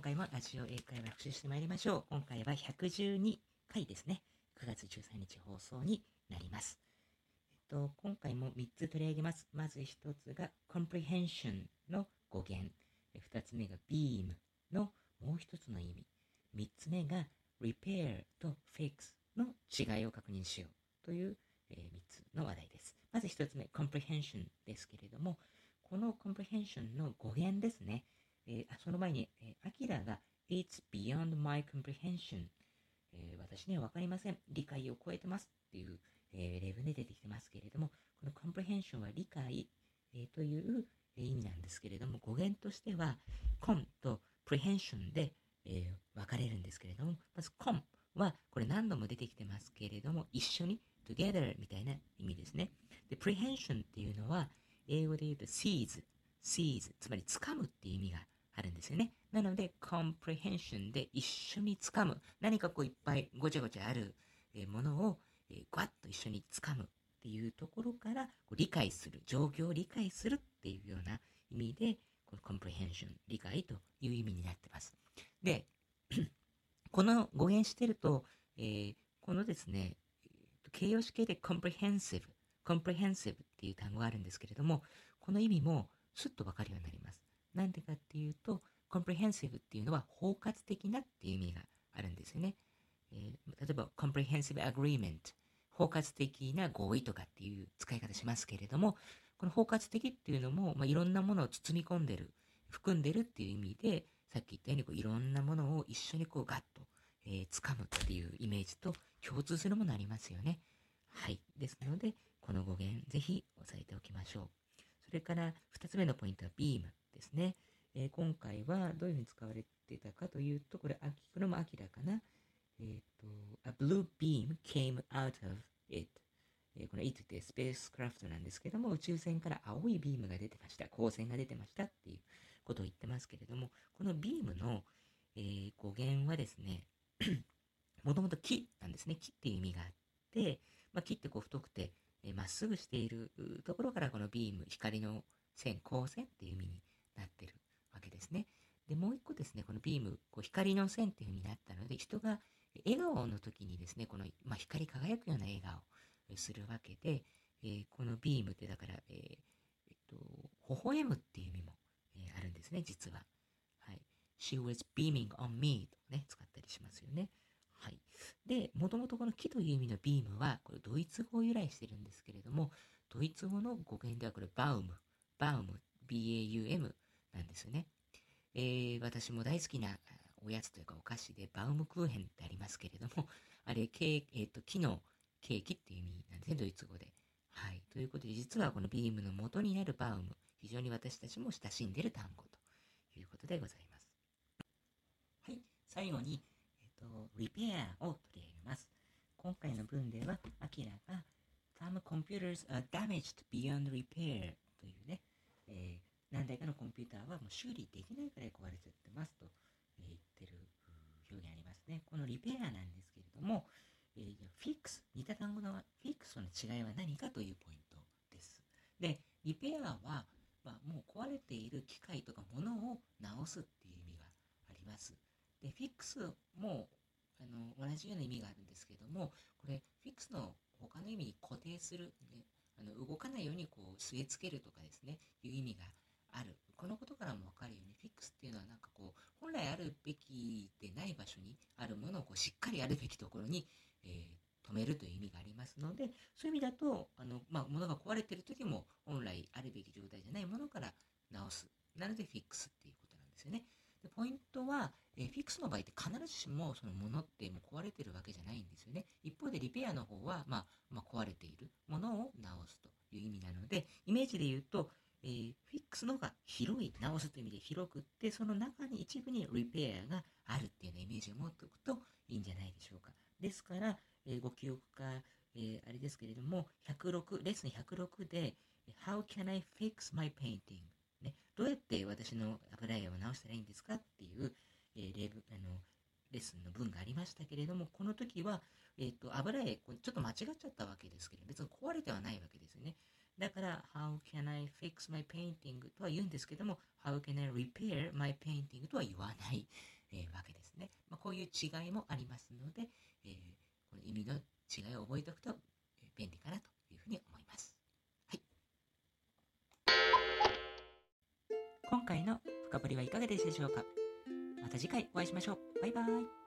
今回もラジオ英会話復習してまいりましょう。今回は112回ですね。9月13日放送になります。えっと、今回も3つ取り上げます。まず1つが comprehension の語源。2つ目が beam のもう1つの意味。3つ目が repair と fix の違いを確認しようという、えー、3つの話題です。まず1つ目、comprehension ですけれども、この comprehension の語源ですね。えー、その前に、えー、アキラが It's beyond my comprehension、えー、私にはわかりません。理解を超えてますっていう、え、例文で出てきてますけれども、この comprehension は理解、え、という、え意味なんですけれども、語源としては com と prehension で、え分かれるんですけれども、まず com はこれ何度も出てきてますけれども、一緒に together みたいな意味ですね。で、prehension っていうのは、英語で言うと seize、seize、つまり掴むっていう意味があるんですよね。なので、comprehension で一緒に掴む。何かこういっぱいごちゃごちゃあるものを、えー、ガッと一緒に掴むっていうところからこう理解する、状況を理解するっていうような意味で、この comprehension、理解という意味になってます。で、この語源してると、えー、このですね、形容詞形で comprehensive、comprehensive っていう単語があるんですけれども、この意味もすっとわかるようになります。なんでかっていうと、comprehensive っていうのは包括的なっていう意味があるんですよね。えー、例えば comprehensive agreement 包括的な合意とかっていう使い方しますけれども、この包括的っていうのも、まあ、いろんなものを包み込んでる、含んでるっていう意味で、さっき言ったようにこういろんなものを一緒にこうガッと、えー、掴むっていうイメージと共通するものありますよね。はい。ですので、この語源ぜひ押さえておきましょう。それから二つ目のポイントは beam ですね。えー、今回はどういうふうに使われてたかというと、これ、これも明らかな。えっ、ー、と、a blue beam came out of it. えー、この it ってスペースクラフトなんですけども、宇宙船から青いビームが出てました。光線が出てましたっていうことを言ってますけれども、このビームの、えー、語源はですね、もともと木なんですね。木っていう意味があって、まあ、木ってこう太くて、えー、っすぐしているところからこのビーム、光の線、光線っていう意味になってるわけですね。で、もう一個ですね、このビーム、こう光の線っていう風になったので、人が笑顔の時にですね、この、まあ、光り輝くような笑顔をするわけで、えー、このビームってだから、えー、えっと、微笑むっていう意味も、えー、あるんですね、実は。はい。She was beaming on me とね、使ったりしますよね。はい。で、もともとこの木という意味のビームは、これドイツ語由来してるんですけれども、ドイツ語の語源ではこれバウム、バウム、B-A-U-M なんですよね。えー、私も大好きなおやつというかお菓子でバウムクーヘンってありますけれども、あれ、ケーえっ、ー、と、木のケーキっていう意味なんですね、ドイツ語で。はい。ということで、実はこのビームの元になるバウム、非常に私たちも親しんでる単語ということでございます。はい。最後に、repair を取り上げます。今回の文では、アキラが Some computers are damaged beyond repair というね、えー何台かのコンピューターはもう修理できないくらい壊れちゃってますと、え言ってる表現ありますね。このリペアなんですけれども、えー、フィックス、似た単語のフィックスの違いは何かというポイントです。で、リペアは、まあ、もう壊れている機械とか物を直すっていう意味があります。で、フィックスもあの同じような意味があるんですけども、これ、フィックスの他の意味に固定する、ね、あの動かないようにこう据え付けるとかですね、いう意味がある。このことからもわかるように、フィックスっていうのはなんかこう、本来あるべきでない場所にあるものをこうしっかりあるべきところに、えー、止めるという意味がありますので、そういう意味だと、あの、まあ、物が壊れてる時も、本来あるべき状態じゃないものから直す。なので、フィックスっていうことなんですよね。でポイントは、の場合って必ずしもそのものってもう壊れてるわけじゃないんですよね。一方でリペアの方は、まあ、まあ、壊れているものを直すという意味なので、イメージで言うと、えー、フィックスの方が広い、直すという意味で広くって、その中に一部にリペアがあるっていうようなイメージを持っておくといいんじゃないでしょうか。ですから、えー、ご記憶か、えー、あれですけれども、106、レッスン106で、How can I fix my painting? ね、どうやって私の油絵を直したらいいんですかっていう、えー、例あのレッスンの文がありましたけれども、この時は、えっ、ー、と、油絵、ちょっと間違っちゃったわけですけど、別に壊れてはないわけですよね。だから、How can I fix my painting? とは言うんですけども、How can I repair my painting? とは言わない、えー、わけですね。まあ、こういう違いもありますので、えー、この意味の違いを覚えておくと便利かなというふうに思います。はい。今回の深掘りはいかがでしたでしょうか？また次回お会いしましょう。バイバイ。